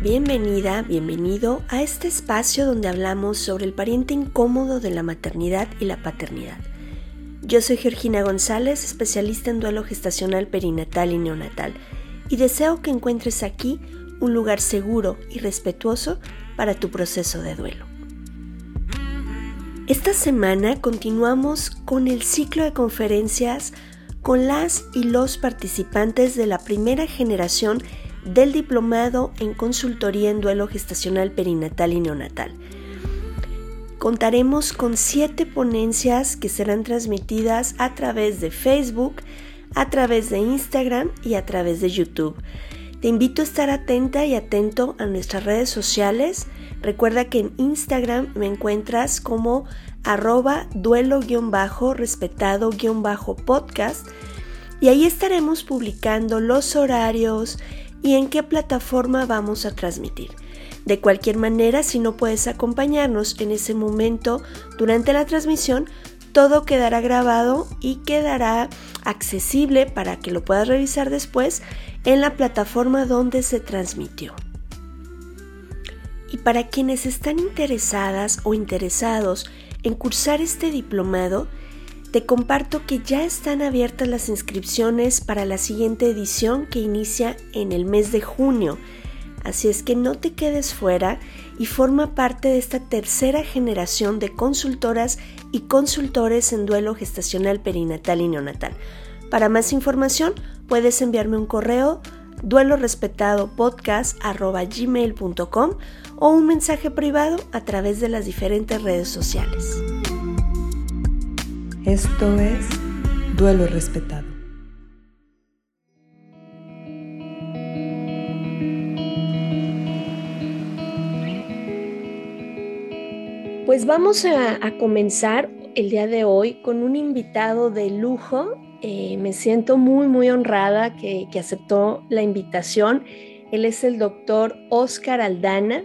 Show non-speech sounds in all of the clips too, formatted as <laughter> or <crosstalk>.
Bienvenida, bienvenido a este espacio donde hablamos sobre el pariente incómodo de la maternidad y la paternidad. Yo soy Georgina González, especialista en duelo gestacional perinatal y neonatal, y deseo que encuentres aquí un lugar seguro y respetuoso para tu proceso de duelo. Esta semana continuamos con el ciclo de conferencias con las y los participantes de la primera generación del diplomado en consultoría en duelo gestacional perinatal y neonatal. Contaremos con siete ponencias que serán transmitidas a través de Facebook, a través de Instagram y a través de YouTube. Te invito a estar atenta y atento a nuestras redes sociales. Recuerda que en Instagram me encuentras como arroba duelo-respetado-podcast y ahí estaremos publicando los horarios, y en qué plataforma vamos a transmitir. De cualquier manera, si no puedes acompañarnos en ese momento durante la transmisión, todo quedará grabado y quedará accesible para que lo puedas revisar después en la plataforma donde se transmitió. Y para quienes están interesadas o interesados en cursar este diplomado, te comparto que ya están abiertas las inscripciones para la siguiente edición que inicia en el mes de junio. Así es que no te quedes fuera y forma parte de esta tercera generación de consultoras y consultores en duelo gestacional perinatal y neonatal. Para más información puedes enviarme un correo duelorespetadopodcast.gmail.com o un mensaje privado a través de las diferentes redes sociales. Esto es Duelo Respetado. Pues vamos a, comenzar el día de hoy con un invitado de lujo. Eh, me siento muy, muy honrada que, que aceptó la invitación. Él es el doctor Oscar Aldana.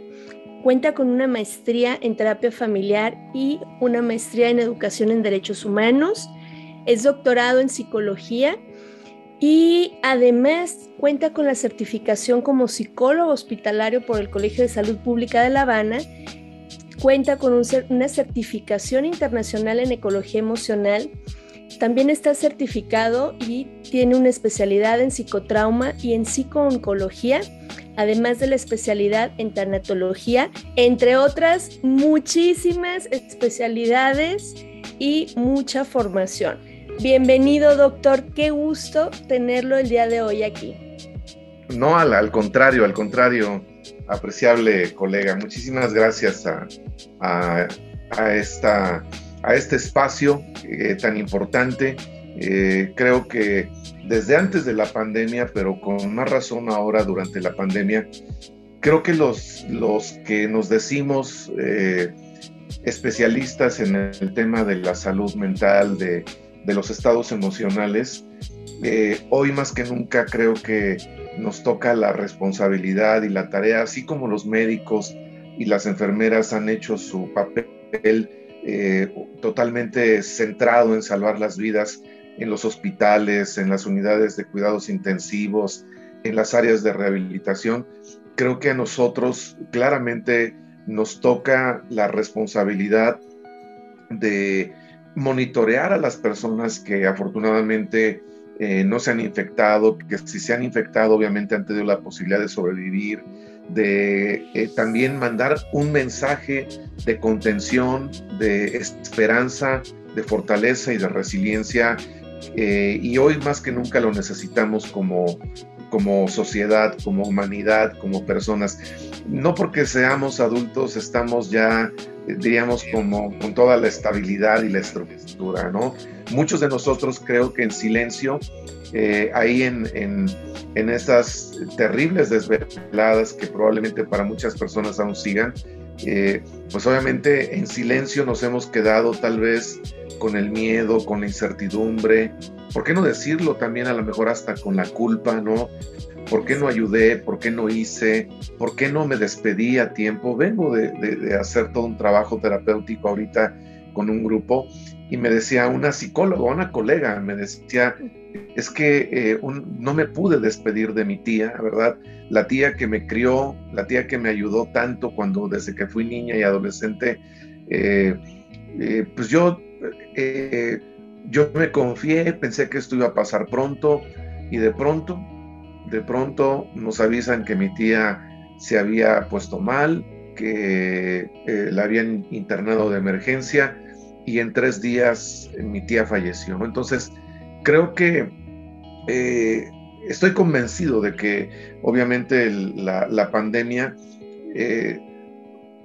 Cuenta con una maestría en terapia familiar y una maestría en educación en derechos humanos. Es doctorado en psicología y además cuenta con la certificación como psicólogo hospitalario por el Colegio de Salud Pública de La Habana. Cuenta con una certificación internacional en ecología emocional. También está certificado y tiene una especialidad en psicotrauma y en psicooncología además de la especialidad en tanatología, entre otras muchísimas especialidades y mucha formación. Bienvenido, doctor. Qué gusto tenerlo el día de hoy aquí. No, al, contrario, al contrario, apreciable colega. Muchísimas gracias a, esta, a este espacio eh, tan importante. Eh, creo que desde antes de la pandemia, pero con más razón ahora durante la pandemia, creo que los, los que nos decimos eh, especialistas en el tema de la salud mental, de, los estados emocionales, eh, hoy más que nunca creo que nos toca la responsabilidad y la tarea, así como los médicos y las enfermeras han hecho su papel eh, totalmente centrado en salvar las vidas, en los hospitales, en las unidades de cuidados intensivos, en las áreas de rehabilitación. Creo que a nosotros claramente nos toca la responsabilidad de monitorear a las personas que afortunadamente eh, no se han infectado, que si se han infectado obviamente han tenido la posibilidad de sobrevivir, de eh, también mandar un mensaje de contención, de esperanza, de fortaleza y de resiliencia eh, y hoy más que nunca lo necesitamos como, como sociedad, como humanidad, como personas. No porque seamos adultos estamos ya, eh, diríamos, como con toda la estabilidad y la estructura, ¿no? Muchos de nosotros creo que en silencio, eh, ahí en, en, en estas terribles desveladas que probablemente para muchas personas aún sigan, pues obviamente en silencio nos hemos quedado tal vez con el miedo, con la incertidumbre, ¿por qué no decirlo también a lo mejor hasta con la culpa, ¿no? ¿Por qué no ayudé? ¿Por qué no hice? ¿Por qué no me despedí a tiempo? Vengo de, hacer todo un trabajo terapéutico ahorita con un grupo y me decía una psicóloga, una colega, me decía, es que eh, no me pude despedir de mi tía, ¿verdad? La tía que me crió, la tía que me ayudó tanto cuando desde que fui niña y adolescente, eh, eh, pues yo, yo me confié, pensé que esto iba a pasar pronto y de pronto, de pronto nos avisan que mi tía se había puesto mal, que la habían internado de emergencia y en tres días mi tía falleció. Entonces, creo que eh, estoy convencido de que obviamente la, pandemia eh,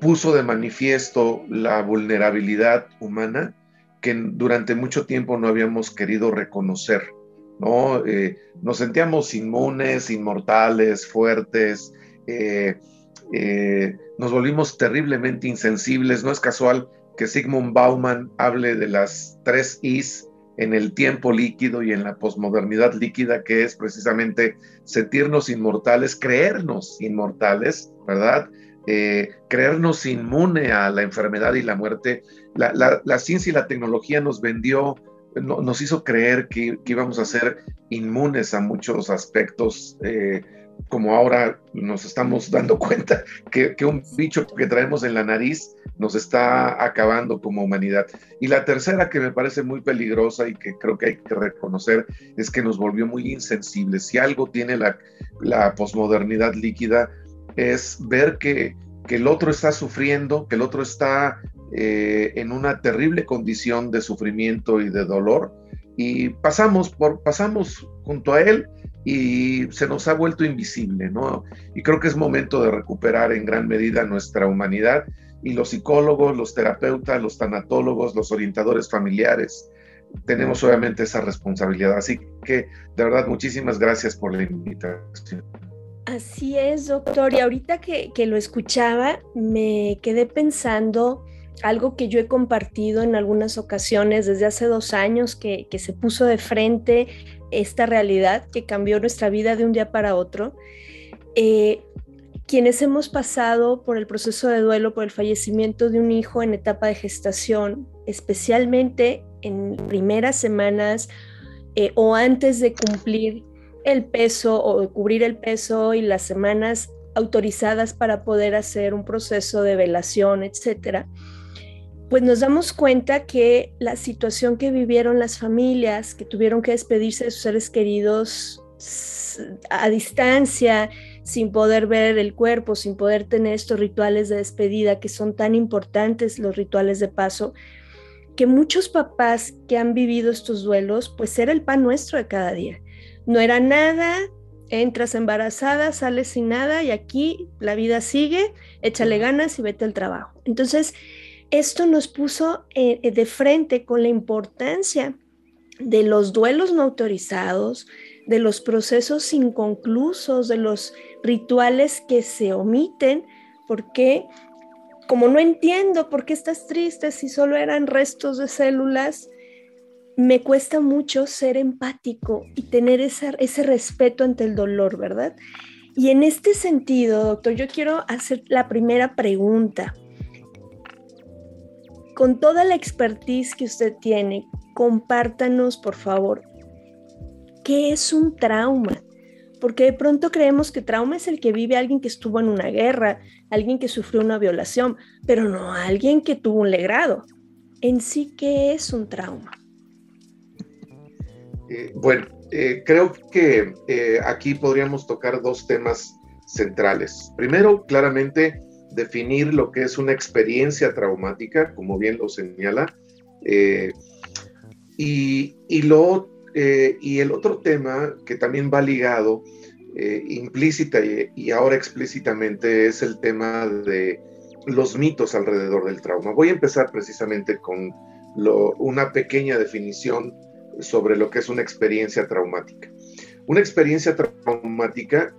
puso de manifiesto la vulnerabilidad humana que durante mucho tiempo no habíamos querido reconocer. ¿no? Eh, nos sentíamos inmunes, inmortales, fuertes, nos volvimos terriblemente insensibles. No es casual que Sigmund Bauman hable de las tres Is en el tiempo líquido y en la posmodernidad líquida, que es precisamente sentirnos inmortales, creernos inmortales, ¿verdad? Eh, creernos inmune a la enfermedad y la muerte. La, ciencia y la tecnología nos vendió, nos hizo creer que, íbamos a ser inmunes a muchos aspectos. Eh, como ahora nos estamos dando cuenta que, un bicho que traemos en la nariz nos está acabando como humanidad. Y la tercera que me parece muy peligrosa y que creo que hay que reconocer es que nos volvió muy insensibles. Si algo tiene la, la posmodernidad líquida es ver que, el otro está sufriendo, que el otro está eh, en una terrible condición de sufrimiento y de dolor y pasamos, por, pasamos junto a él y se nos ha vuelto invisible, ¿no? Y creo que es momento de recuperar en gran medida nuestra humanidad y los psicólogos, los terapeutas, los tanatólogos, los orientadores familiares, tenemos obviamente esa responsabilidad. Así que, de verdad, muchísimas gracias por la invitación. Así es, doctor. Y ahorita que, que lo escuchaba, me quedé pensando algo que yo he compartido en algunas ocasiones desde hace dos años, que, que se puso de frente esta realidad que cambió nuestra vida de un día para otro. Eh, quienes hemos pasado por el proceso de duelo por el fallecimiento de un hijo en etapa de gestación, especialmente en primeras semanas eh, o antes de cumplir el peso o cubrir el peso y las semanas autorizadas para poder hacer un proceso de velación, etcétera pues nos damos cuenta que la situación que vivieron las familias que tuvieron que despedirse de sus seres queridos a distancia, sin poder ver el cuerpo, sin poder tener estos rituales de despedida que son tan importantes, los rituales de paso, que muchos papás que han vivido estos duelos, pues era el pan nuestro de cada día. No era nada, entras embarazada, sales sin nada y aquí la vida sigue, échale ganas y vete al trabajo. Entonces, esto nos puso eh, eh, de frente con la importancia de los duelos no autorizados, de los procesos inconclusos, de los rituales que se omiten, porque como no entiendo por qué estás triste si solo eran restos de células, me cuesta mucho ser empático y tener ese respeto ante el dolor, ¿verdad? Y en este sentido, doctor, yo quiero hacer la primera pregunta con toda la expertise que usted tiene, compártanos, por favor, ¿qué es un trauma? Porque de pronto creemos que trauma es el que vive alguien que estuvo en una guerra, alguien que sufrió una violación, pero no alguien que tuvo un legrado. En sí, ¿qué es un trauma? Eh, bueno, eh, creo que eh, aquí podríamos tocar dos temas centrales. Primero, claramente, definir lo que es una experiencia traumática, como bien lo señala. Eh, y, lo, eh, y el otro tema que también va ligado eh, implícita y, ahora explícitamente es el tema de los mitos alrededor del trauma. Voy a empezar precisamente con una pequeña definición sobre lo que es una experiencia traumática. Una experiencia traumática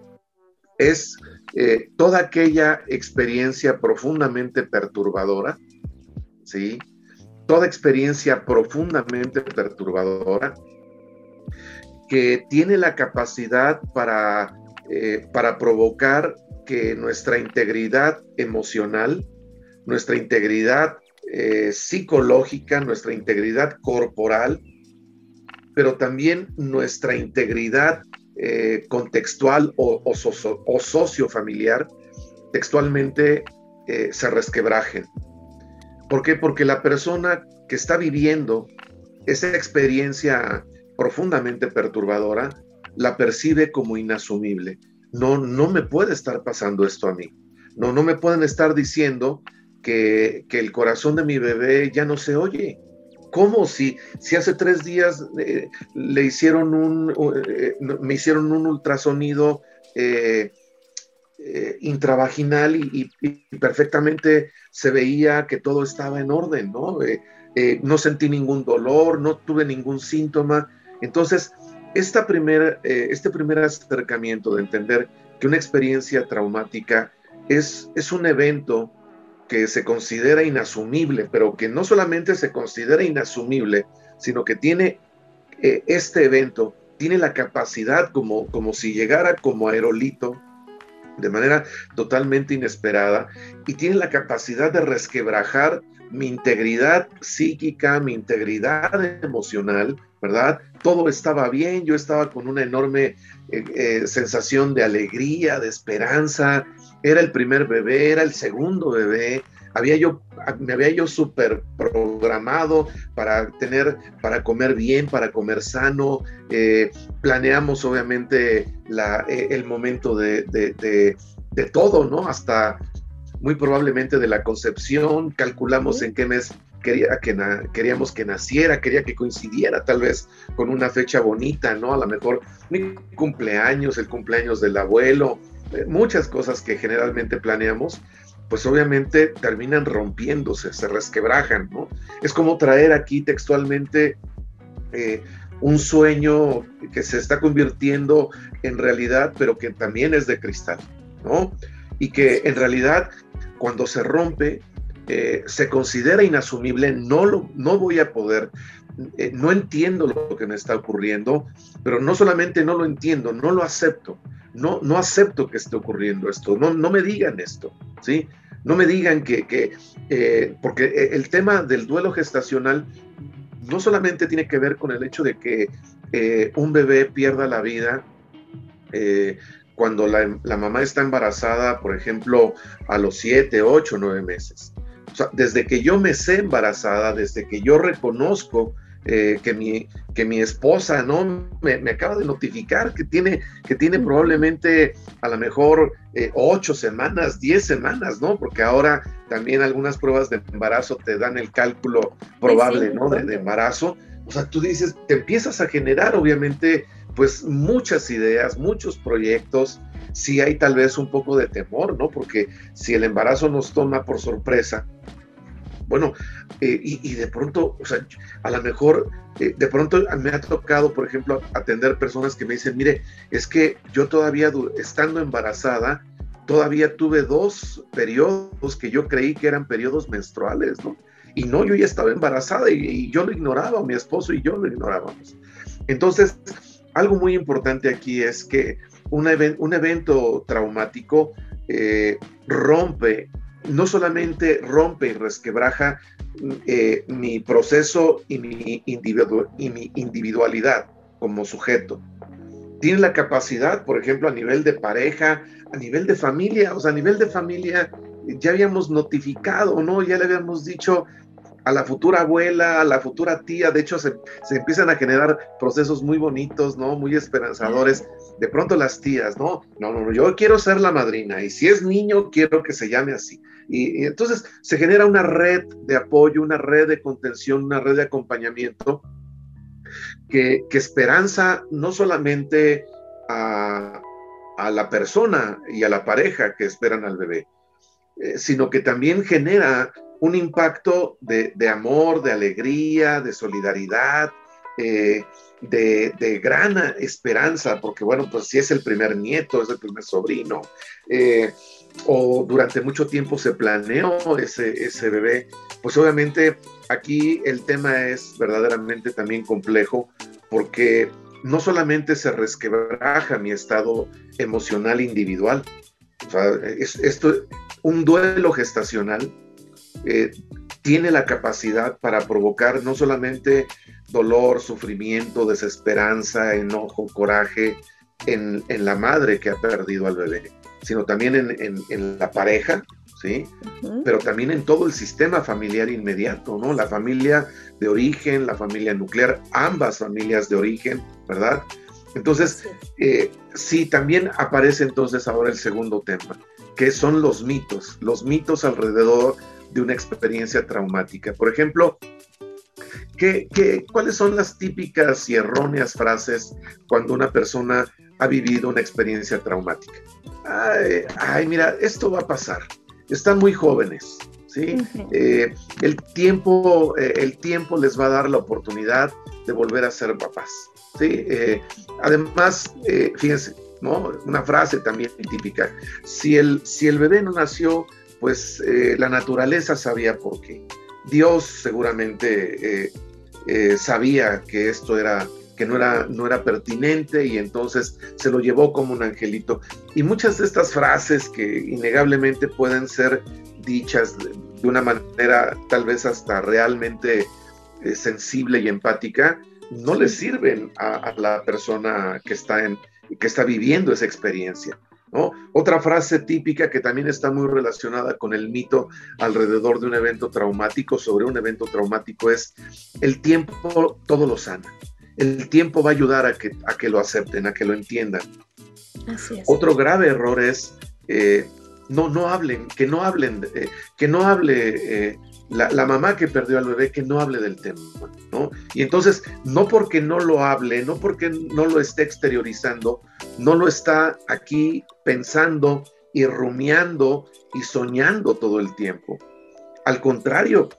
es eh, toda aquella experiencia profundamente perturbadora, ¿sí? Toda experiencia profundamente perturbadora que tiene la capacidad para, eh, para provocar que nuestra integridad emocional, nuestra integridad eh, psicológica, nuestra integridad corporal, pero también nuestra integridad eh, contextual o, o, sociofamiliar textualmente eh, se resquebrajen. ¿Por qué? Porque la persona que está viviendo esa experiencia profundamente perturbadora la percibe como inasumible. No, no me puede estar pasando esto a mí. No, no me pueden estar diciendo que, el corazón de mi bebé ya no se oye. ¿Cómo si, si hace tres días eh, le hicieron un, eh, me hicieron un ultrasonido eh, intravaginal y, perfectamente se veía que todo estaba en orden, ¿no? no sentí ningún dolor, no tuve ningún síntoma. Entonces, esta este primer acercamiento de entender que una experiencia traumática es, es un evento que se considera inasumible, pero que no solamente se considera inasumible, sino que tiene eh, este evento, tiene la capacidad como, como si llegara como aerolito de manera totalmente inesperada y tiene la capacidad de resquebrajar mi integridad psíquica, mi integridad emocional, ¿verdad? Todo estaba bien, yo estaba con una enorme eh, eh, sensación de alegría, de esperanza, era el primer bebé, era el segundo bebé, había yo, me había yo súper programado para tener, para comer bien, para comer sano. Eh, planeamos obviamente la, eh, el momento de, de, de, todo, ¿no? Hasta muy probablemente de la concepción, calculamos en qué mes quería que queríamos que naciera, quería que coincidiera tal vez con una fecha bonita, ¿no? A lo mejor mi cumpleaños, el cumpleaños del abuelo, eh, muchas cosas que generalmente planeamos, pues obviamente terminan rompiéndose, se resquebrajan, ¿no? Es como traer aquí textualmente eh, un sueño que se está convirtiendo en realidad, pero que también es de cristal, ¿no? Y que en realidad cuando se rompe, eh, se considera inasumible, no, lo, no voy a poder, no entiendo lo que me está ocurriendo, pero no solamente no lo entiendo, no lo acepto no, no acepto que esté ocurriendo esto, no, no me digan esto, ¿sí? No me digan que, eh, porque el tema del duelo gestacional no solamente tiene que ver con el hecho de que eh, un bebé pierda la vida eh, cuando la, la, mamá está embarazada, por ejemplo, a los 7, 8, 9 meses. O sea, desde que yo me sé embarazada, desde que yo reconozco eh, que, mi, que mi esposa ¿no? Me, acaba de notificar que tiene, que tiene probablemente a lo mejor eh, ocho semanas, diez semanas, ¿no? Porque ahora también algunas pruebas de embarazo te dan el cálculo probable, ¿no? De, de, embarazo. O sea, tú dices, te empiezas a generar obviamente pues muchas ideas, muchos proyectos. Sí hay tal vez un poco de temor, ¿no? Porque si el embarazo nos toma por sorpresa, bueno, eh, y, de pronto, o sea, a lo mejor, eh, de pronto me ha tocado, por ejemplo, atender personas que me dicen, mire, es que yo todavía, estando embarazada, todavía tuve dos periodos que yo creí que eran periodos menstruales, ¿no? Y no, yo ya estaba embarazada y, yo lo ignoraba, mi esposo y yo lo ignorábamos. Entonces, algo muy importante aquí es que un, evento traumático eh, rompe no solamente rompe y resquebraja eh, mi proceso y mi, y mi individualidad como sujeto. Tiene la capacidad, por ejemplo, a nivel de pareja, a nivel de familia, o sea, a nivel de familia, ya habíamos notificado, ¿no? Ya le habíamos dicho a la futura abuela, a la futura tía, de hecho se, empiezan a generar procesos muy bonitos, ¿no? Muy esperanzadores de pronto las tías, no, no, no, yo quiero ser la madrina y si es niño, quiero que se llame así. Y, entonces se genera una red de apoyo, una red de contención, una red de acompañamiento que, esperanza no solamente a, la persona y a la pareja que esperan al bebé, eh, sino que también genera un impacto de, de amor, de alegría, de solidaridad, eh, de, gran esperanza, porque bueno, pues si es el primer nieto, es el primer sobrino, eh, o durante mucho tiempo se planeó ese, ese bebé, pues obviamente aquí el tema es verdaderamente también complejo, porque no solamente se resquebraja mi estado emocional individual, o sea, esto, un duelo gestacional eh, tiene la capacidad para provocar no solamente dolor, sufrimiento, desesperanza, enojo, coraje en, la madre que ha perdido al bebé, sino también en, la pareja, ¿sí? Pero también en todo el sistema familiar inmediato, ¿no? La familia de origen, la familia nuclear, ambas familias de origen, ¿verdad? Entonces, eh, sí, también aparece entonces ahora el segundo tema, que son los mitos, los mitos alrededor de una experiencia traumática. Por ejemplo, ¿qué, cuáles son las típicas y erróneas frases cuando una persona ha vivido una experiencia traumática? Ay, mira, esto va a pasar. Están muy jóvenes, ¿sí? Eh, el, tiempo, eh, el tiempo les va a dar la oportunidad de volver a ser papás, ¿sí? Eh, además, fíjense, ¿no? Una frase también típica. Si el, si el bebé no nació, pues eh, la naturaleza sabía por qué. Dios seguramente eh, eh, sabía que esto era que no era, no era pertinente y entonces se lo llevó como un angelito. Y muchas de estas frases que innegablemente pueden ser dichas de, una manera tal vez hasta realmente sensible y empática, no le sirven a, a, la persona que está, en, que está viviendo esa experiencia. Otra frase típica que también está muy relacionada con el mito alrededor de un evento traumático, sobre un evento traumático, es el tiempo todo lo sana. El tiempo va a ayudar a que, a que lo acepten, a que lo entiendan. Otro grave error es eh, no, no hablen, que no hablen, eh, que no hable eh, la, mamá que perdió al bebé, que no hable del tema, ¿no? Y entonces, no porque no lo hable, no porque no lo esté exteriorizando, no lo está aquí pensando y rumiando y soñando todo el tiempo. Al contrario,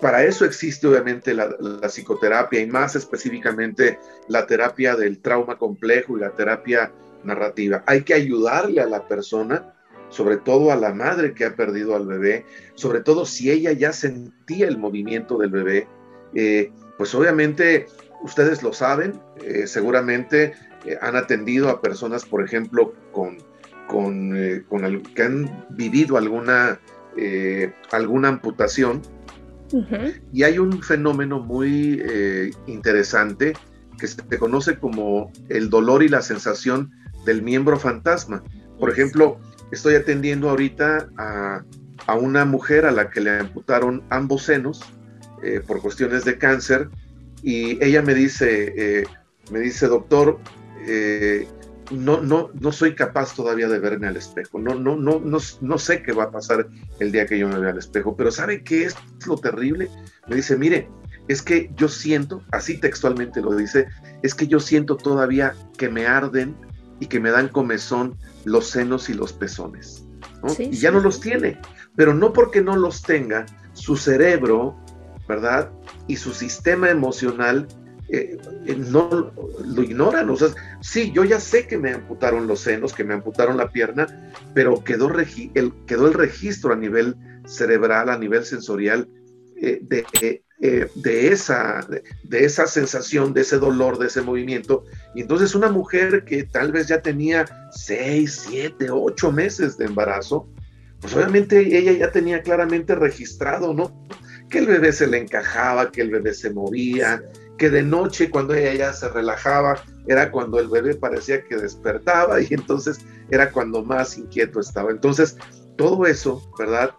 para eso existe obviamente la, la, psicoterapia y más específicamente la terapia del trauma complejo y la terapia narrativa. Hay que ayudarle a la persona sobre todo a la madre que ha perdido al bebé, sobre todo si ella ya sentía el movimiento del bebé, eh, pues obviamente ustedes lo saben, eh, seguramente eh, han atendido a personas, por ejemplo, con, con, que han vivido alguna, alguna amputación. Y hay un fenómeno muy interesante que se conoce como el dolor y la sensación del miembro fantasma. Por ejemplo, Estoy atendiendo ahorita a, una mujer a la que le amputaron ambos senos eh, por cuestiones de cáncer y ella me dice, eh, me dice, doctor, eh, no, no, no soy capaz todavía de verme al espejo. No, no, no, no, no sé qué va a pasar el día que yo me vea al espejo. Pero ¿sabe qué es lo terrible? Me dice, mire, es que yo siento, así textualmente lo dice, es que yo siento todavía que me arden y que me dan comezón los senos y los pezones. y ya no los tiene, pero no porque no los tenga, su cerebro, ¿verdad? Y su sistema emocional eh, eh, no lo ignoran. O sea, sí, yo ya sé que me amputaron los senos, que me amputaron la pierna, pero quedó, el, quedó el registro a nivel cerebral, a nivel sensorial, eh, de, eh, de, esa, de, esa sensación, de ese dolor, de ese movimiento. Y entonces una mujer que tal vez ya tenía seis, siete, ocho meses de embarazo, pues obviamente ella ya tenía claramente registrado, ¿no? Que el bebé se le encajaba, que el bebé se movía, que de noche cuando ella ya se relajaba era cuando el bebé parecía que despertaba y entonces era cuando más inquieto estaba. Entonces, todo eso, ¿verdad?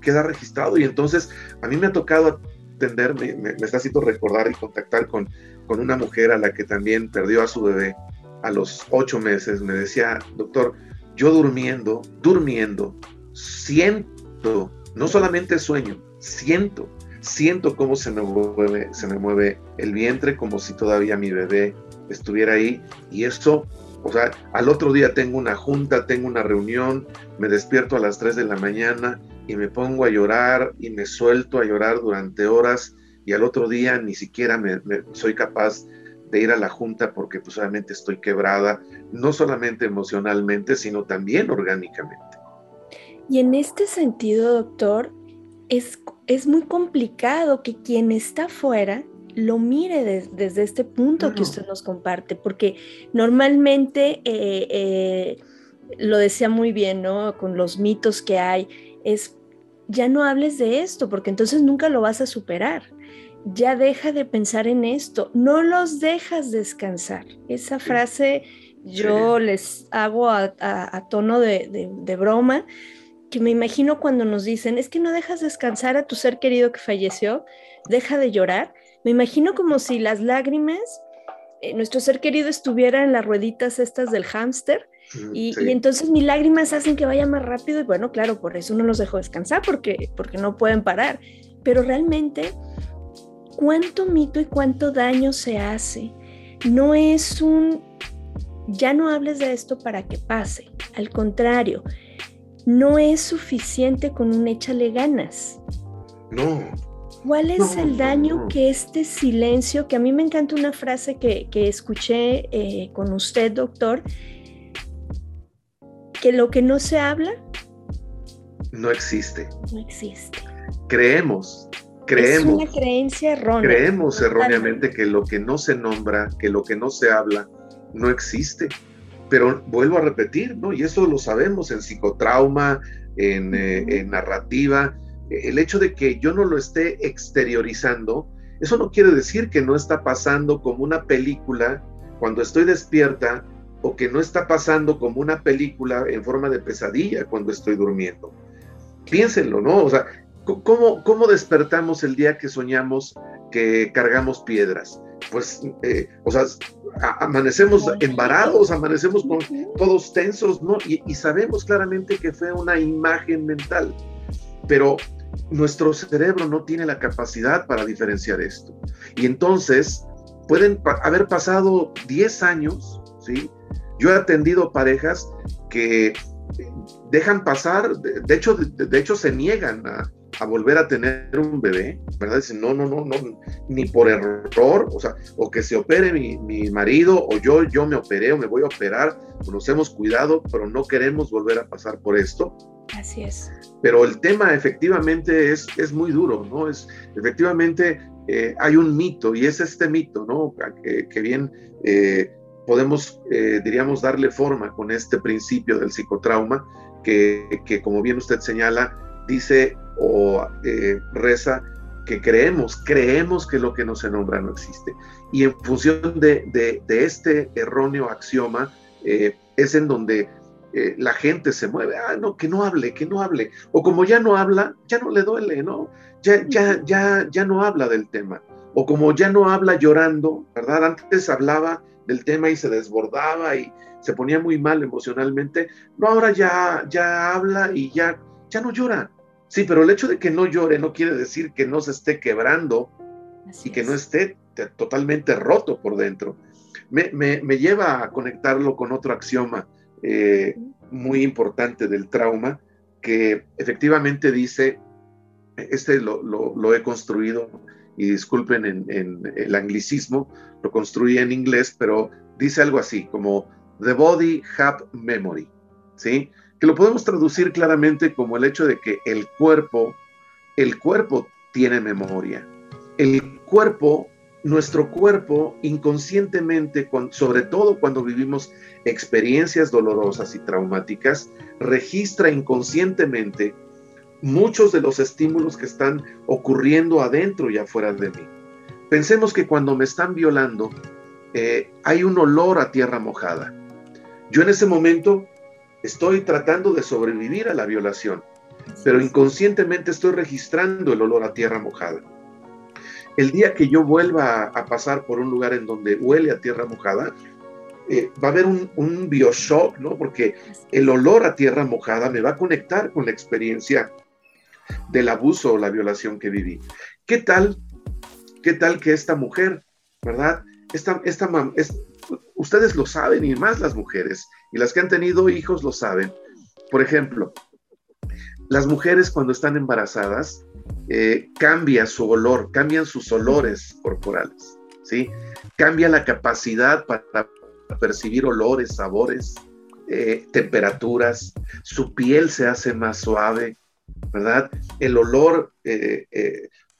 Queda registrado y entonces a mí me ha tocado me, me, está haciendo recordar y contactar con, con una mujer a la que también perdió a su bebé a los ocho meses. Me decía, doctor, yo durmiendo, durmiendo, siento, no solamente sueño, siento, siento cómo se me mueve, se me mueve el vientre como si todavía mi bebé estuviera ahí y eso, o sea, al otro día tengo una junta, tengo una reunión, me despierto a las 3 de la mañana y me pongo a llorar y me suelto a llorar durante horas y al otro día ni siquiera me, soy capaz de ir a la junta porque pues obviamente estoy quebrada, no solamente emocionalmente, sino también orgánicamente. Y en este sentido, doctor, es, es muy complicado que quien está fuera lo mire desde este punto que usted nos comparte, porque normalmente, eh, eh, lo decía muy bien, ¿no? Con los mitos que hay, es ya no hables de esto, porque entonces nunca lo vas a superar. ya deja de pensar en esto, no los dejas descansar. Esa frase yo les hago a, tono de, de, broma, que me imagino cuando nos dicen, es que no dejas descansar a tu ser querido que falleció, deja de llorar. Me imagino como si las lágrimas, eh, nuestro ser querido estuviera en las rueditas estas del hámster. Y, entonces mis lágrimas hacen que vaya más rápido y bueno, claro, por eso no los dejo descansar porque, porque no pueden parar. Pero realmente, ¿cuánto mito y cuánto daño se hace? No es un, ya no hables de esto para que pase. Al contrario, no es suficiente con un échale ganas. No. ¿Cuál es el daño que este silencio, que a mí me encanta una frase que, escuché eh, con usted, doctor, que lo que no se habla no existe. No existe. Creemos, creemos. Es una creencia errónea. Creemos erróneamente que lo que no se nombra, que lo que no se habla, no existe. Pero vuelvo a repetir, ¿no? Y eso lo sabemos en psicotrauma, en, eh, narrativa. El hecho de que yo no lo esté exteriorizando, eso no quiere decir que no está pasando como una película cuando estoy despierta o que no está pasando como una película en forma de pesadilla cuando estoy durmiendo. Piénsenlo, ¿no? O sea, ¿cómo, cómo despertamos el día que soñamos que cargamos piedras? Pues, eh, o sea, amanecemos embarados, amanecemos con todos tensos, ¿no? Y, sabemos claramente que fue una imagen mental, pero nuestro cerebro no tiene la capacidad para diferenciar esto. Y entonces pueden haber pasado 10 años, ¿sí? Yo he atendido parejas que dejan pasar, de, hecho, de hecho se niegan a, a volver a tener un bebé, ¿verdad? Dicen, no, no, no, no, ni por error, o sea, o que se opere mi, mi, marido, o yo, yo me operé, o me voy a operar, o nos hemos cuidado, pero no queremos volver a pasar por esto. Así es. Pero el tema efectivamente es, es muy duro, ¿no? Es, efectivamente eh, hay un mito, y es este mito, ¿no? Que, que bien eh, podemos, eh, diríamos, darle forma con este principio del psicotrauma, que, que como bien usted señala, dice o eh, reza que creemos, creemos que lo que no se nombra no existe. Y en función de, este erróneo axioma eh, es en donde eh, la gente se mueve, ah, no, que no hable, que no hable. O como ya no habla, ya no le duele, ¿no? Ya, ya, ya, ya no habla del tema. O como ya no habla llorando, ¿verdad? Antes hablaba del tema y se desbordaba y se ponía muy mal emocionalmente. No, ahora ya, ya habla y ya, ya no llora. Sí, pero el hecho de que no llore no quiere decir que no se esté quebrando y que no esté totalmente roto por dentro. Me, lleva a conectarlo con otro axioma eh, muy importante del trauma, que efectivamente dice, este lo, he construido, y disculpen en, el anglicismo, lo construí en inglés, pero dice algo así, como The Body Have Memory, ¿sí? que lo podemos traducir claramente como el hecho de que el cuerpo, el cuerpo tiene memoria. El cuerpo, nuestro cuerpo inconscientemente, sobre todo cuando vivimos experiencias dolorosas y traumáticas, registra inconscientemente muchos de los estímulos que están ocurriendo adentro y afuera de mí. Pensemos que cuando me están violando, eh, hay un olor a tierra mojada. Yo en ese momento estoy tratando de sobrevivir a la violación, pero inconscientemente estoy registrando el olor a tierra mojada. El día que yo vuelva a, pasar por un lugar en donde huele a tierra mojada, eh, va a haber un, un bioshock, ¿no? Porque el olor a tierra mojada me va a conectar con la experiencia del abuso o la violación que viví. ¿Qué tal? ¿Qué tal que esta mujer, verdad? Esta, esta, ustedes lo saben y más las mujeres, y las que han tenido hijos lo saben. Por ejemplo, las mujeres cuando están embarazadas eh, cambia su olor, cambian sus olores corporales, ¿sí? Cambia la capacidad para percibir olores, sabores, eh, temperaturas, su piel se hace más suave, ¿verdad? El olor eh,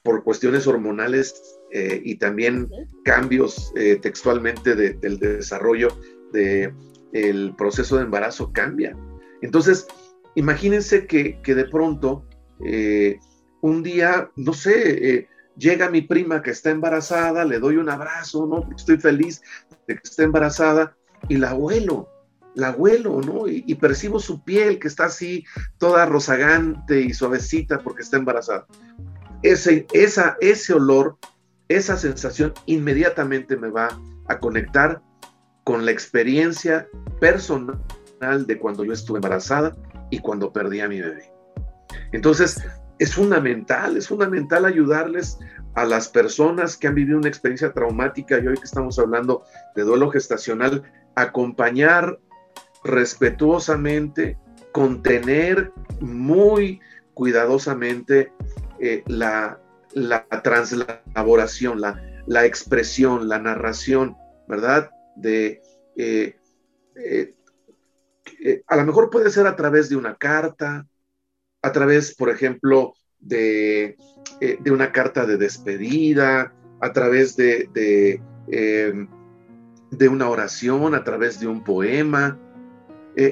por cuestiones hormonales eh, y también cambios eh, textualmente del desarrollo del proceso de embarazo cambia. Entonces, imagínense que, de pronto, eh, un día, no sé, llega mi prima que está embarazada, le doy un abrazo, ¿no? Estoy feliz de que esté embarazada y la abuelo, la abuelo, ¿no? Y, percibo su piel que está así, toda rozagante y suavecita porque está embarazada. Ese, esa, ese olor, esa sensación inmediatamente me va a conectar con la experiencia personal de cuando yo estuve embarazada y cuando perdí a mi bebé. Entonces, es fundamental, es fundamental ayudarles a las personas que han vivido una experiencia traumática y hoy que estamos hablando de duelo gestacional, acompañar respetuosamente, contener muy cuidadosamente eh, la, la translaboración, la, la expresión, la narración, ¿verdad? De, eh, eh, a lo mejor puede ser a través de una carta, a través, por ejemplo, de, de una carta de despedida, a través de, de, em, de, una oración, a través de un poema.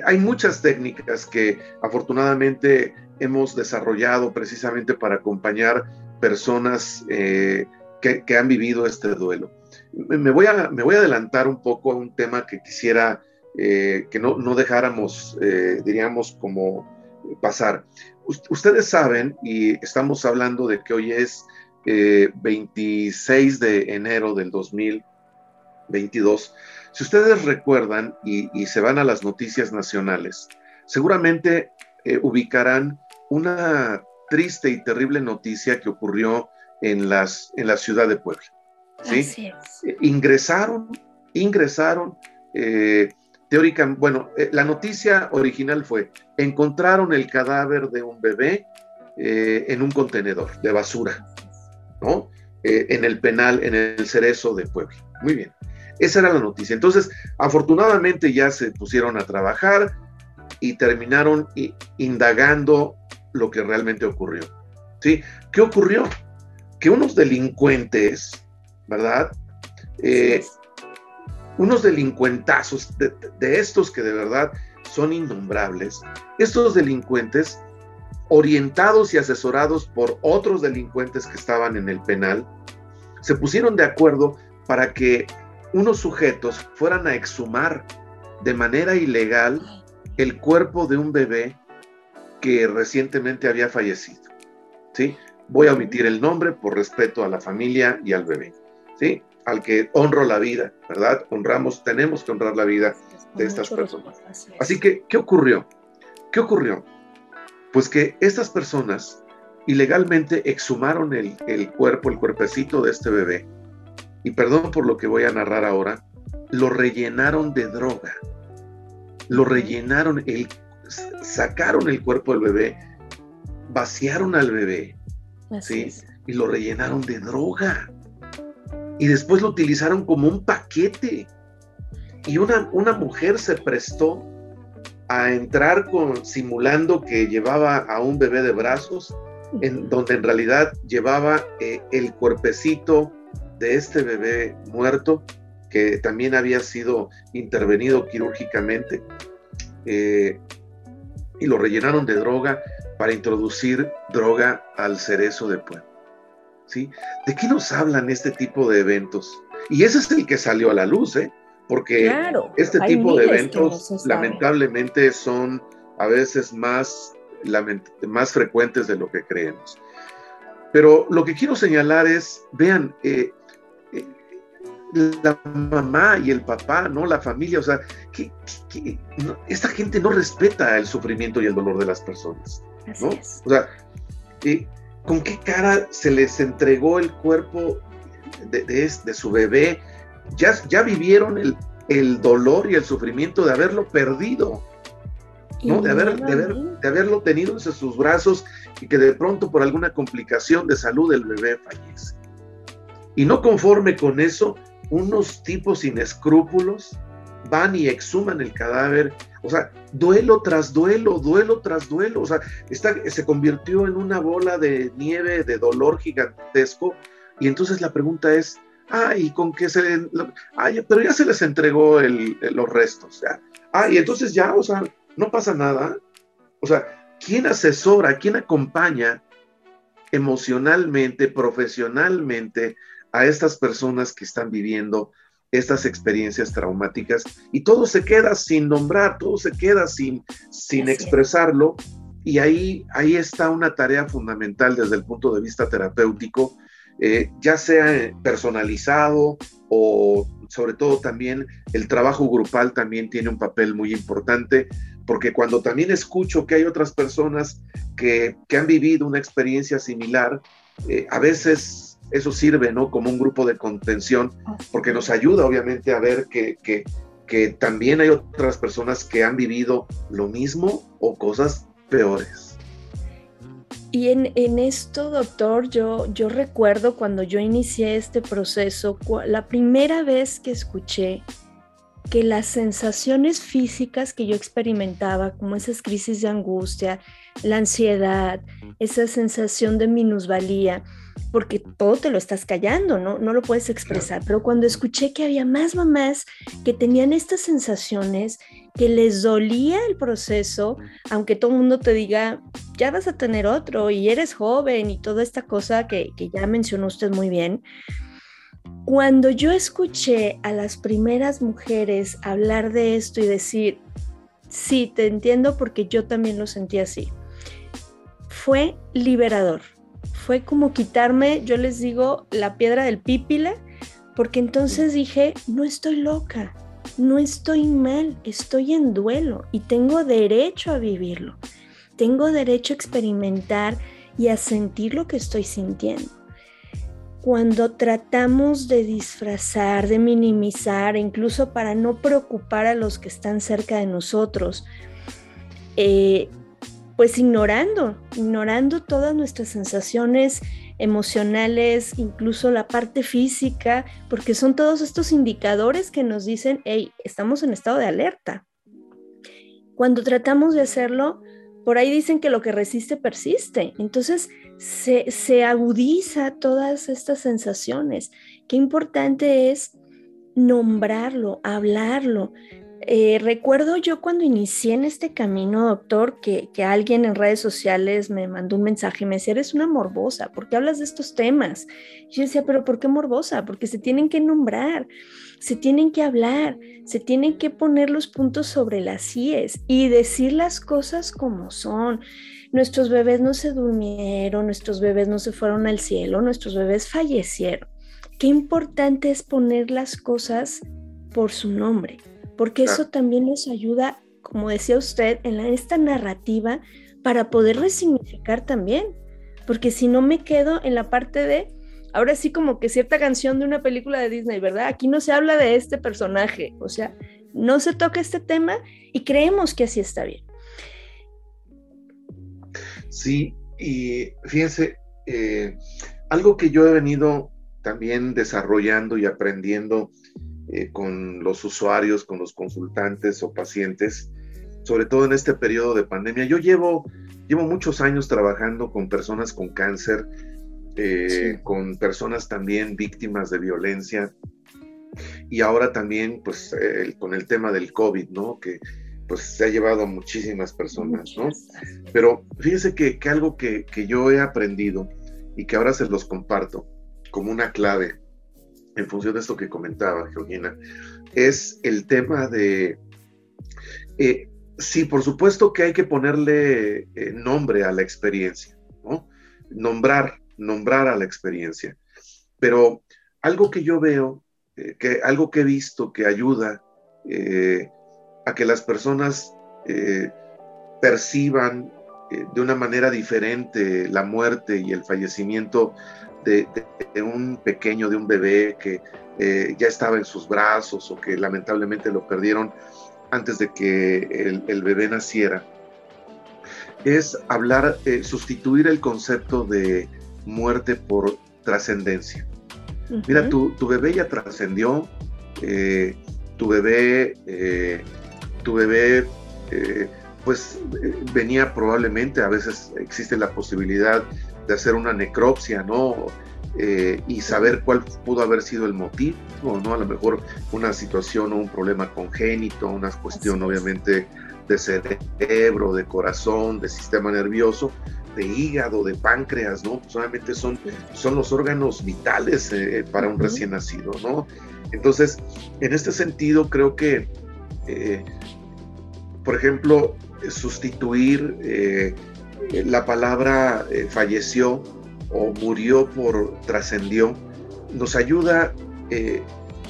Hay muchas técnicas que afortunadamente hemos desarrollado precisamente para acompañar personas eh, que, han vivido este duelo. Me voy, a, adelantar un poco a un tema que quisiera eh, que no, no dejáramos, eh, diríamos, como pasar. ustedes saben, y estamos hablando de que hoy es 26 de enero del 2022, si ustedes recuerdan y, y se van a las noticias nacionales, seguramente ubicarán una triste y terrible noticia que ocurrió en, las, en la ciudad de Puebla. ¿sí? Eh, ingresaron, ingresaron, eh, teóricamente, bueno, eh, la noticia original fue, encontraron el cadáver de un bebé en un contenedor de basura, ¿no? en el penal, en el cerezo de Puebla. Muy bien. Esa era la noticia. Entonces, afortunadamente ya se pusieron a trabajar y terminaron indagando lo que realmente ocurrió. ¿Sí? ¿Qué ocurrió? Que unos delincuentes, ¿verdad? Eh, unos delincuentazos de, estos que de verdad son innombrables, estos delincuentes, orientados y asesorados por otros delincuentes que estaban en el penal, se pusieron de acuerdo para que unos sujetos fueran a exhumar de manera ilegal el cuerpo de un bebé que recientemente había fallecido. ¿sí? Voy a omitir el nombre por respeto a la familia y al bebé. ¿sí? Al que honro la vida, ¿verdad? Honramos, tenemos que honrar la vida de estas personas. Así que, ¿qué ocurrió? ¿Qué ocurrió? Pues que estas personas ilegalmente exhumaron el, el cuerpo, el cuerpecito de este bebé, y perdón por lo que voy a narrar ahora, lo rellenaron de droga, lo rellenaron, el sacaron el cuerpo del bebé, vaciaron al bebé, ¿sí? Y lo rellenaron de droga. Y después lo utilizaron como un paquete. Y una, una mujer se prestó a entrar con, simulando que llevaba a un bebé de brazos, en donde en realidad llevaba eh, el cuerpecito de este bebé muerto, que también había sido intervenido quirúrgicamente. Eh, y lo rellenaron de droga para introducir droga al cerezo de Puebla. ¿Sí? ¿De qué nos hablan este tipo de eventos? Y ese es el que salió a la luz, ¿eh? Porque este tipo de eventos lamentablemente son a veces más, más frecuentes de lo que creemos. Pero lo que quiero señalar es, vean, eh, la mamá y el papá, ¿no? La familia, o sea, que, esta gente no respeta el sufrimiento y el dolor de las personas, ¿no? O sea, eh, ¿con qué cara se les entregó el cuerpo de, de, su bebé? Ya, ya vivieron el, el, dolor y el sufrimiento de haberlo perdido, ¿no? De, haber, de, haberlo tenido en sus brazos y que de pronto por alguna complicación de salud el bebé fallece. Y no conforme con eso, unos tipos sin escrúpulos van y exhuman el cadáver, o sea, duelo tras duelo, duelo tras duelo, o sea, se convirtió en una bola de nieve de dolor gigantesco. Y entonces la pregunta es, ay, ¿con qué se, ay, pero ya se les entregó los restos, ya, ay, entonces ya, o sea, no pasa nada, o sea, ¿quién asesora, quién acompaña emocionalmente, profesionalmente a estas personas que están viviendo estas experiencias traumáticas y todo se queda sin nombrar, todo se queda sin, sin expresarlo. Y ahí, ahí está una tarea fundamental desde el punto de vista terapéutico, eh, ya sea personalizado o sobre todo también el trabajo grupal también tiene un papel muy importante, porque cuando también escucho que hay otras personas que, que han vivido una experiencia similar, eh, a veces eso sirve, ¿no? Como un grupo de contención, porque nos ayuda obviamente a ver que, que, también hay otras personas que han vivido lo mismo o cosas peores. Y en, en, esto, doctor, yo, yo recuerdo cuando yo inicié este proceso, la primera vez que escuché que las sensaciones físicas que yo experimentaba, como esas crisis de angustia, la ansiedad, esa sensación de minusvalía, porque todo te lo estás callando, ¿no? No lo puedes expresar. Pero cuando escuché que había más mamás que tenían estas sensaciones, que les dolía el proceso, aunque todo el mundo te diga, ya vas a tener otro y eres joven y toda esta cosa que, que ya mencionó usted muy bien, cuando yo escuché a las primeras mujeres hablar de esto y decir, sí, te entiendo porque yo también lo sentí así, fue liberador fue como quitarme, yo les digo, la piedra del pípila, porque entonces dije, no estoy loca, no estoy mal, estoy en duelo y tengo derecho a vivirlo. Tengo derecho a experimentar y a sentir lo que estoy sintiendo. Cuando tratamos de disfrazar, de minimizar, incluso para no preocupar a los que están cerca de nosotros, eh, pues ignorando, ignorando todas nuestras sensaciones emocionales, incluso la parte física, porque son todos estos indicadores que nos dicen, hey, estamos en estado de alerta. Cuando tratamos de hacerlo, por ahí dicen que lo que resiste persiste. Entonces se, se agudiza todas estas sensaciones. Qué importante es nombrarlo, hablarlo, eh, recuerdo yo cuando inicié en este camino, doctor, que, alguien en redes sociales me mandó un mensaje y me decía, eres una morbosa, ¿por qué hablas de estos temas? yo decía, pero ¿por qué morbosa? Porque se tienen que nombrar, se tienen que hablar, se tienen que poner los puntos sobre las IES y decir las cosas como son. Nuestros bebés no se durmieron, nuestros bebés no se fueron al cielo, nuestros bebés fallecieron. Qué importante es poner las cosas por su nombre porque eso también nos ayuda, como decía usted, en esta narrativa para poder resignificar también, porque si no me quedo en la parte de, ahora sí como que cierta canción de una película de Disney, ¿verdad? Aquí no se habla de este personaje, o sea, no se toca este tema y creemos que así está bien. Sí, y fíjense, eh, algo que yo he venido también desarrollando y aprendiendo eh, con los usuarios, con los consultantes o pacientes, sobre todo en este periodo de pandemia. Yo llevo, llevo muchos años trabajando con personas con cáncer, eh, con personas también víctimas de violencia y ahora también pues con el tema del COVID, ¿no? Que pues se ha llevado a muchísimas personas, ¿no? Pero fíjense que, que algo que, que yo he aprendido y que ahora se los comparto como una clave en función de esto que comentaba Georgina, es el tema de, eh, sí, por supuesto que hay que ponerle eh, nombre a la experiencia, ¿no? Nombrar, nombrar a la experiencia. Pero algo que yo veo, eh, que, algo que he visto que ayuda a que las personas perciban de una manera diferente la muerte y el fallecimiento de, un pequeño, de un bebé que eh, ya estaba en sus brazos o que lamentablemente lo perdieron antes de que el, bebé naciera, es hablar, eh, sustituir el concepto de muerte por trascendencia. Mira, tu, bebé ya trascendió, eh, tu bebé, tu bebé, pues venía probablemente, a veces existe la posibilidad de hacer una necropsia, ¿no? Eh, y saber cuál pudo haber sido el motivo, ¿no? A lo mejor una situación o un problema congénito, una cuestión obviamente de cerebro, de corazón, de sistema nervioso, de hígado, de páncreas, ¿no? Solamente son, son los órganos vitales eh, para un recién nacido, ¿no? Entonces, en este sentido, creo que, eh, por ejemplo, sustituir eh, la palabra falleció o murió por trascendió, nos ayuda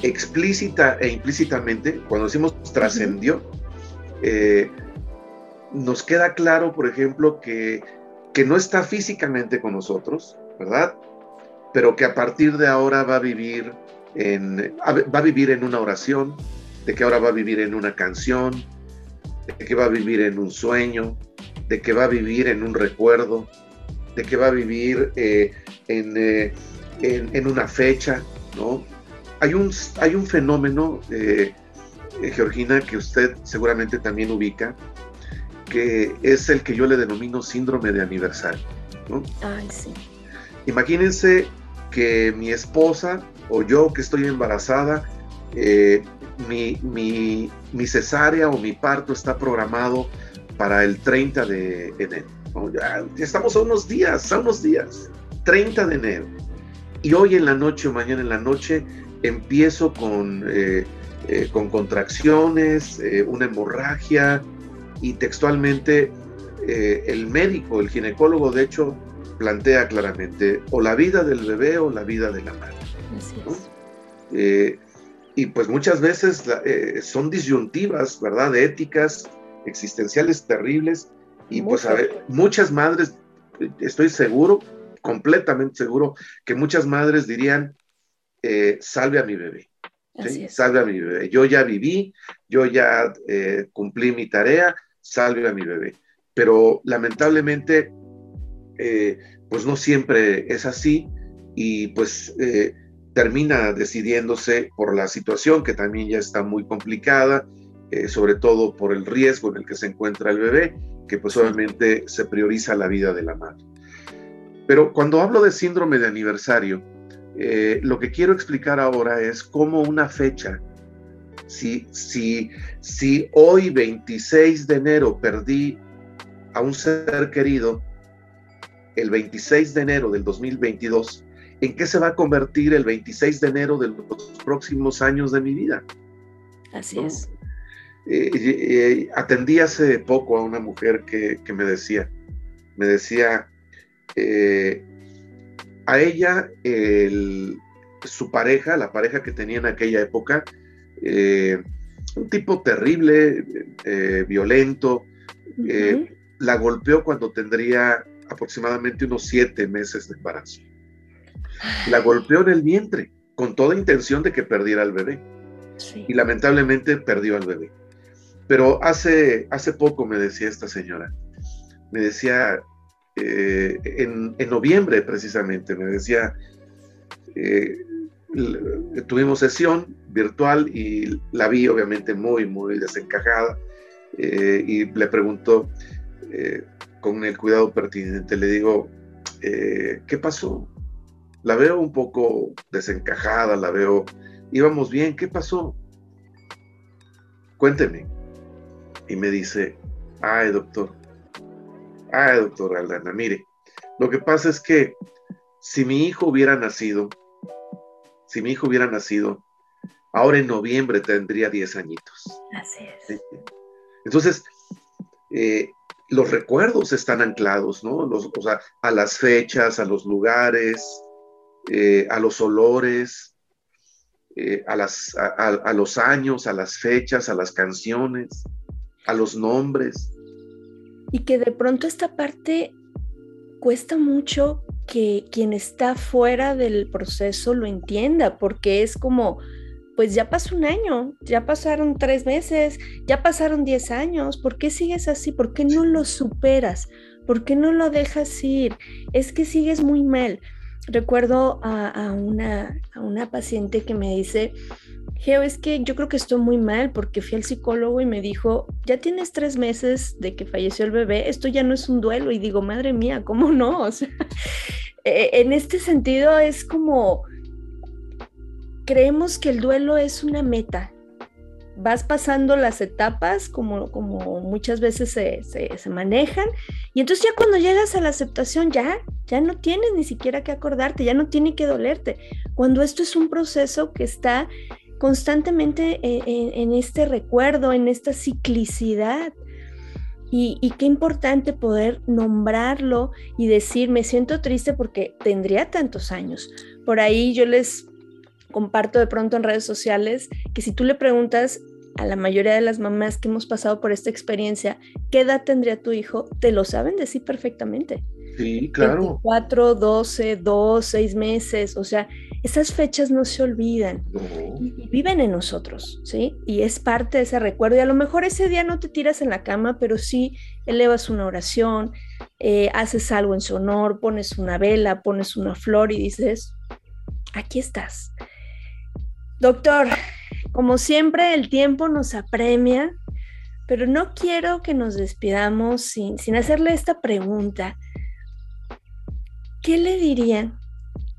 explícita e implícitamente, cuando decimos trascendió, nos queda claro, por ejemplo, que, que no está físicamente con nosotros, ¿verdad? Pero que a partir de ahora va a vivir en, va a vivir en una oración, de que ahora va a vivir en una canción, de que va a vivir en un sueño, de que va a vivir en un recuerdo, de que va a vivir eh, eh, en, una fecha, ¿no? Hay un, hay un fenómeno, eh, Georgina, que usted seguramente también ubica, que es el que yo le denomino síndrome de aniversario. Ay, sí. Imagínense que mi esposa o yo que estoy embarazada, eh, mi, cesárea o mi parto está programado para el 30 de enero. Ya, estamos a unos días, a unos días, 30 de enero. Y hoy en la noche o mañana en la noche empiezo con, eh, eh, con contracciones, una hemorragia, y textualmente eh, el médico, el ginecólogo, de hecho, plantea claramente o la vida del bebé o la vida de la madre. Eh, y pues muchas veces eh, son disyuntivas, ¿verdad? éticas, existenciales terribles. Y pues a ver, muchas madres, estoy seguro, completamente seguro, que muchas madres dirían, salve a mi bebé. Salve a mi bebé. Yo ya viví, yo ya cumplí mi tarea, salve a mi bebé. Pero lamentablemente, eh, pues no siempre es así y pues eh, termina decidiéndose por la situación que también ya está muy complicada, eh, sobre todo por el riesgo en el que se encuentra el bebé, que pues obviamente se prioriza la vida de la madre. Pero cuando hablo de síndrome de aniversario, lo que quiero explicar ahora es cómo una fecha si, si, si hoy 26 de enero perdí a un ser querido, el 26 de enero del 2022, ¿en qué se va a convertir el 26 de enero de los próximos años de mi vida? Así es. Eh, eh, atendí hace poco a una mujer que, me decía, me decía, eh, a ella su pareja, la pareja que tenía en aquella época, eh, un tipo terrible, eh, violento, la golpeó cuando tendría aproximadamente unos siete meses de embarazo. La golpeó en el vientre con toda intención de que perdiera al bebé. Y lamentablemente perdió al bebé. Pero hace, hace poco me decía esta señora, me decía, en, en, noviembre precisamente, me decía, tuvimos sesión virtual y la vi obviamente muy, muy desencajada eh, y le preguntó eh, con el cuidado pertinente, le digo, eh, ¿qué pasó? La veo un poco desencajada, la veo, íbamos bien, ¿qué pasó? Cuénteme. Y me dice, ay doctor, ay doctor Aldana, mire, lo que pasa es que si mi hijo hubiera nacido, si mi hijo hubiera nacido, ahora en noviembre tendría 10 añitos. Así es. Entonces, eh, los recuerdos están anclados, ¿no? Los, o sea, a las fechas, a los lugares, eh, a los olores, eh, a, las, a, los años, a las fechas, a las canciones, a los nombres. Y que de pronto esta parte cuesta mucho que quien está fuera del proceso lo entienda, porque es como, pues ya pasó un año, ya pasaron tres meses, ya pasaron diez años, ¿por qué sigues así? ¿Por qué no lo superas? ¿Por qué no lo dejas ir? Es que sigues muy mal. Recuerdo a, una, a una paciente que me dice, Geo, es que yo creo que estoy muy mal porque fui al psicólogo y me dijo, ya tienes tres meses de que falleció el bebé, esto ya no es un duelo. Y digo, madre mía, ¿cómo no? <laughs> O sea, e, en este sentido es como, creemos que el duelo es una meta vas pasando las etapas como, como muchas veces se, se, manejan y entonces ya cuando llegas a la aceptación ya, ya no tienes ni siquiera que acordarte, ya no tiene que dolerte, cuando esto es un proceso que está constantemente en, este recuerdo, en esta ciclicidad. Y, y, qué importante poder nombrarlo y decir, me siento triste porque tendría tantos años. Por ahí yo les comparto de pronto en redes sociales que si tú le preguntas a la mayoría de las mamás que hemos pasado por esta experiencia, ¿qué edad tendría tu hijo? Te lo saben decir perfectamente. Sí, claro. 4, 12, 2, 6 meses, o sea, esas fechas no se olvidan y, viven en nosotros, ¿sí? Y es parte de ese recuerdo. Y a lo mejor ese día no te tiras en la cama, pero sí elevas una oración, eh, haces algo en su honor, pones una vela, pones una flor y dices, aquí estás. Doctor, como siempre, el tiempo nos apremia, pero no quiero que nos despidamos sin, hacerle esta pregunta. ¿Qué le dirían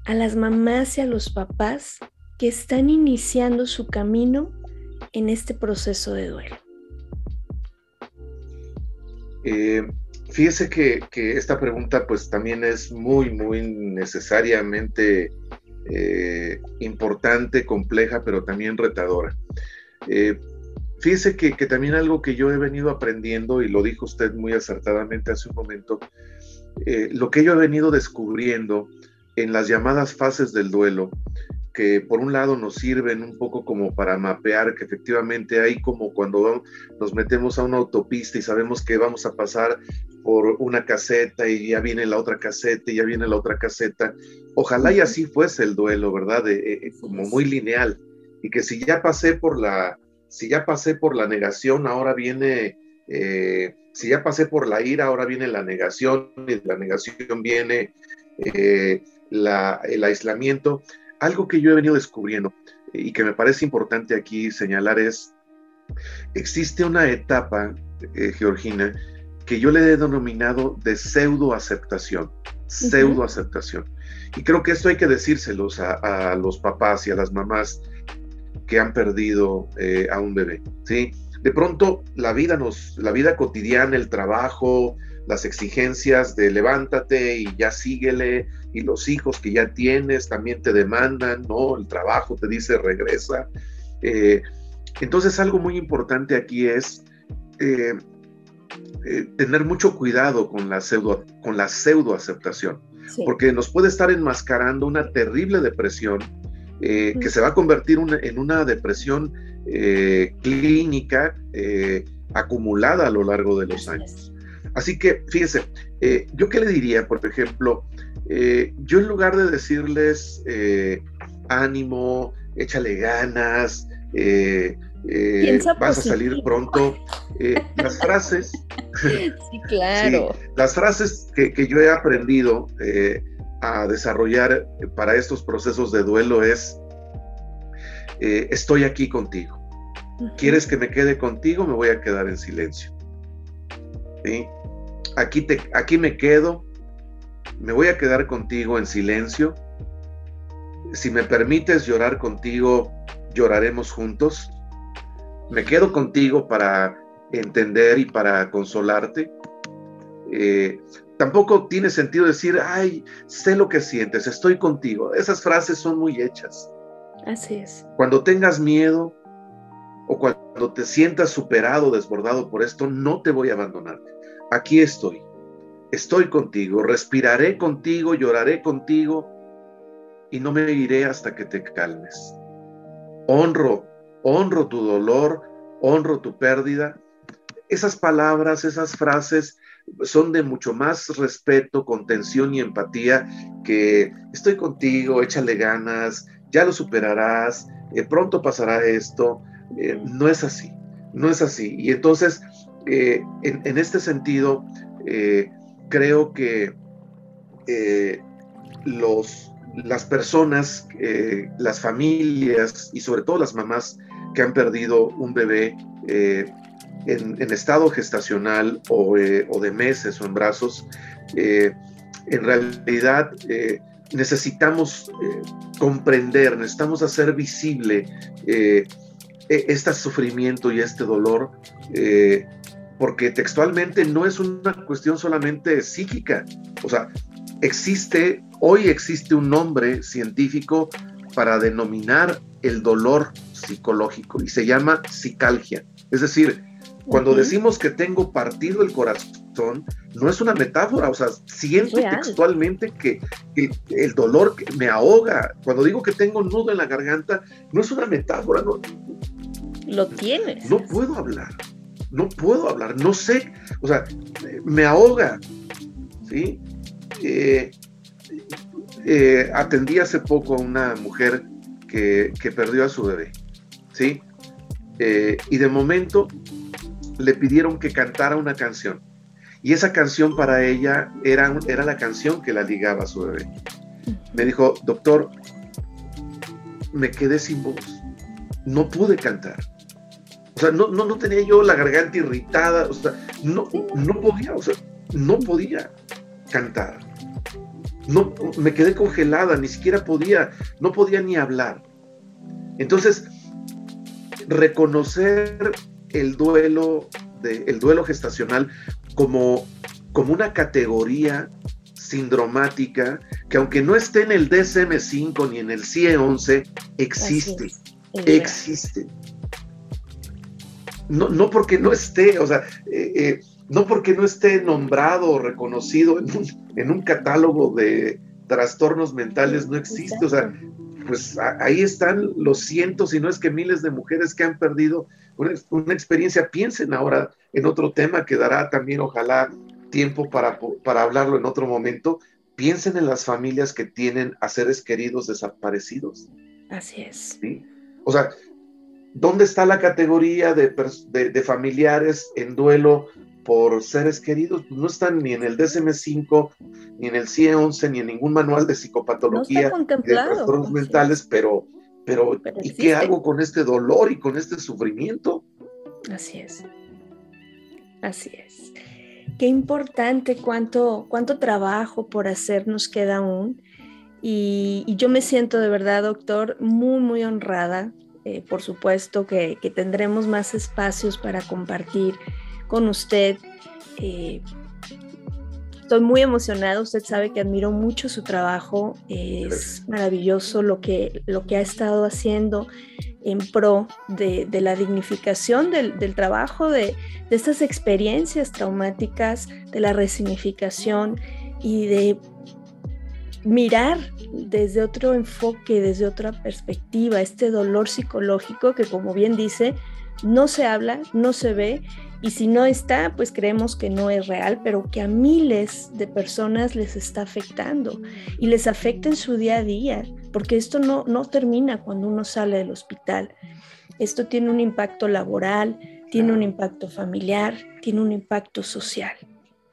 a las mamás y a los papás que están iniciando su camino en este proceso de duelo? Eh, fíjese que, esta pregunta pues también es muy, muy necesariamente eh, importante, compleja, pero también retadora. Eh, fíjese que, también algo que yo he venido aprendiendo, y lo dijo usted muy acertadamente hace un momento, lo que yo he venido descubriendo en las llamadas fases del duelo, que por un lado nos sirven un poco como para mapear que efectivamente hay como cuando nos metemos a una autopista y sabemos que vamos a pasar por una caseta y ya viene la otra caseta y ya viene la otra caseta. Ojalá y así fuese el duelo, ¿verdad? Eh, como muy lineal. Y que si ya pasé por la, si ya pasé por la negación, ahora viene, eh, si ya pasé por la ira, ahora viene la negación y la negación viene eh, la, el aislamiento. Algo que yo he venido descubriendo y que me parece importante aquí señalar es, existe una etapa, eh, Georgina, que yo le he denominado de pseudo aceptación, pseudo aceptación. Y creo que esto hay que decírselos a, los papás y a las mamás que han perdido eh, a un bebé, ¿sí? De pronto la vida nos, la vida cotidiana, el trabajo, las exigencias de levántate y ya síguele, y los hijos que ya tienes también te demandan, ¿no? El trabajo te dice regresa. Eh, entonces algo muy importante aquí es eh, eh, tener mucho cuidado con la pseudo, con la pseudo aceptación, porque nos puede estar enmascarando una terrible depresión que se va a convertir en una depresión clínica acumulada a lo largo de los años. Así que, fíjense, eh, yo qué le diría, por ejemplo, eh, yo en lugar de decirles eh, ánimo, échale ganas, vas a salir pronto, las frases, <laughs> sí, claro. <laughs> las frases que, yo he aprendido a desarrollar para estos procesos de duelo es, estoy aquí contigo. ¿Quieres que me quede contigo? Me voy a quedar en silencio. ¿Sí? aquí, te, aquí me quedo, me voy a quedar contigo en silencio. Si me permites llorar contigo, lloraremos juntos. Me quedo contigo para entender y para consolarte. Eh, tampoco tiene sentido decir, ay, sé lo que sientes, estoy contigo. Esas frases son muy hechas. Así es. Cuando tengas miedo o cuando te sientas superado, desbordado por esto, no te voy a abandonar aquí estoy, estoy contigo, respiraré contigo, lloraré contigo y no me iré hasta que te calmes. Honro, honro tu dolor, honro tu pérdida. Esas palabras, esas frases son de mucho más respeto, contención y empatía que estoy contigo, échale ganas, ya lo superarás, eh, pronto pasará esto. Eh, no es así, no es así. Y entonces eh, en, este sentido, creo que eh, los, las personas, las familias y sobre todo las mamás que han perdido un bebé en, estado gestacional o, de meses o en brazos, en realidad necesitamos comprender, necesitamos hacer visible e, este sufrimiento y este dolor, eh, porque textualmente no es una cuestión solamente psíquica, o sea, existe, hoy existe un nombre científico para denominar el dolor psicológico y se llama psicalgia. Es decir, cuando decimos que tengo partido el corazón, no es una metáfora, o sea, siento textualmente que, el dolor me ahoga. Cuando digo que tengo un nudo en la garganta, no es una metáfora, no. Lo tienes. No puedo hablar, no puedo hablar, no sé, o sea, me ahoga, ¿sí? Eh, eh, atendí hace poco a una mujer que, perdió a su bebé, ¿sí? Eh, y de momento le pidieron que cantara una canción. Y esa canción para ella era, era la canción que la ligaba a su bebé. Me dijo, doctor, me quedé sin voz. No pude cantar. O sea, no, no, tenía yo la garganta irritada. O sea, no, no podía, o sea, no podía cantar. No, me quedé congelada, ni siquiera podía, no podía ni hablar. Entonces, reconocer el duelo, de, el duelo gestacional como, como una categoría sindromática que aunque no esté en el DSM5 ni en el CIE-11, existe, existe. No, no, porque no esté, o sea, eh, eh, no porque no esté nombrado o reconocido en un, en un catálogo de trastornos mentales, no existe, o sea, pues ahí están los cientos, y no es que miles de mujeres que han perdido una, experiencia. Piensen ahora en otro tema que dará también, ojalá, tiempo para, para hablarlo en otro momento. Piensen en las familias que tienen a seres queridos desaparecidos. Así es. ¿sí? O sea, ¿dónde está la categoría de, de, familiares en duelo por seres queridos? Pues no están ni en el DSM-5, ni en el CIE-11, ni en ningún manual de psicopatología, no de trastornos mentales, pero pero, ¿y qué hago con este dolor y con este sufrimiento? Así es. Así es. Qué importante cuánto, cuánto trabajo por hacer nos queda aún. Y, yo me siento de verdad, doctor, muy, muy honrada. Eh, por supuesto que, tendremos más espacios para compartir con usted. Eh, Estoy muy emocionada, usted sabe que admiro mucho su trabajo, es maravilloso lo que, lo que ha estado haciendo en pro de, la dignificación del, trabajo, de, de, estas experiencias traumáticas, de la resignificación y de mirar desde otro enfoque, desde otra perspectiva, este dolor psicológico que como bien dice, no se habla, no se ve y si no está, pues creemos que no es real, pero que a miles de personas les está afectando y les afecta en su día a día, porque esto no, no termina cuando uno sale del hospital. Esto tiene un impacto laboral, tiene un impacto familiar, tiene un impacto social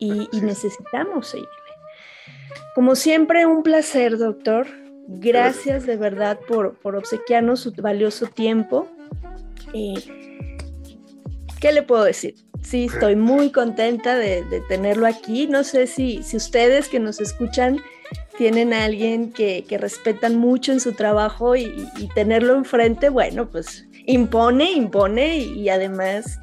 y, necesitamos seguirle. Como siempre, un placer, doctor. Gracias de verdad por, por obsequiarnos su valioso tiempo. Eh, ¿qué le puedo decir? Sí, estoy muy contenta de, tenerlo aquí. No sé si, si, ustedes que nos escuchan tienen a alguien que, respetan mucho en su trabajo y, tenerlo enfrente, bueno, pues impone, impone y, además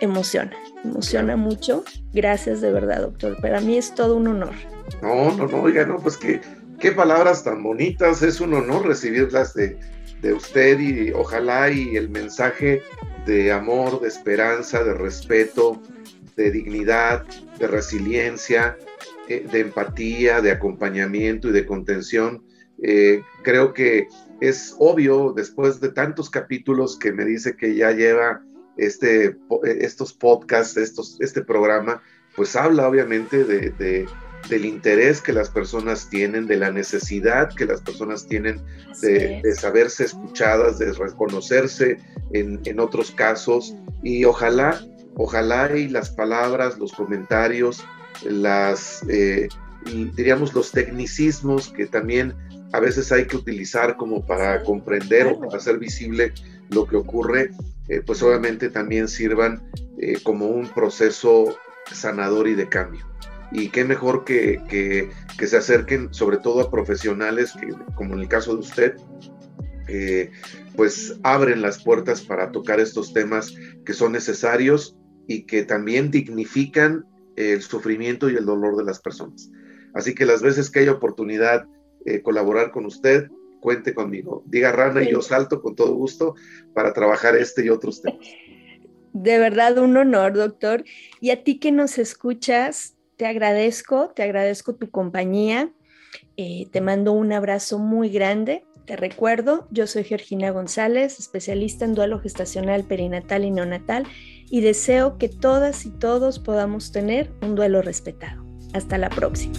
emociona, emociona mucho. Gracias de verdad, doctor. Para mí es todo un honor. No, no, no, oiga, no, pues qué, qué palabras tan bonitas. Es un honor recibirlas de, de usted y ojalá y el mensaje de amor, de esperanza, de respeto, de dignidad, de resiliencia, eh, de empatía, de acompañamiento y de contención. Eh, creo que es obvio después de tantos capítulos que me dice que ya lleva este, estos podcasts, estos, este programa, pues habla obviamente de del interés que las personas tienen, de la necesidad que las personas tienen de, saberse escuchadas, de reconocerse en, otros casos. Y ojalá, ojalá y las palabras, los comentarios, las, eh, diríamos, los tecnicismos que también a veces hay que utilizar como para comprender o para hacer visible lo que ocurre, eh, pues obviamente también sirvan eh, como un proceso sanador y de cambio y qué mejor que, que, se acerquen sobre todo a profesionales que, como en el caso de usted, pues abren las puertas para tocar estos temas que son necesarios y que también dignifican el sufrimiento y el dolor de las personas. Así que las veces que haya oportunidad eh, colaborar con usted, cuente conmigo. Diga Rana y yo salto con todo gusto para trabajar este y otros temas. De verdad, un honor, doctor. Y a ti que nos escuchas, te agradezco, te agradezco tu compañía. Eh, te mando un abrazo muy grande. Te recuerdo, yo soy Georgina González, especialista en duelo gestacional, perinatal y neonatal, y deseo que todas y todos podamos tener un duelo respetado. Hasta la próxima.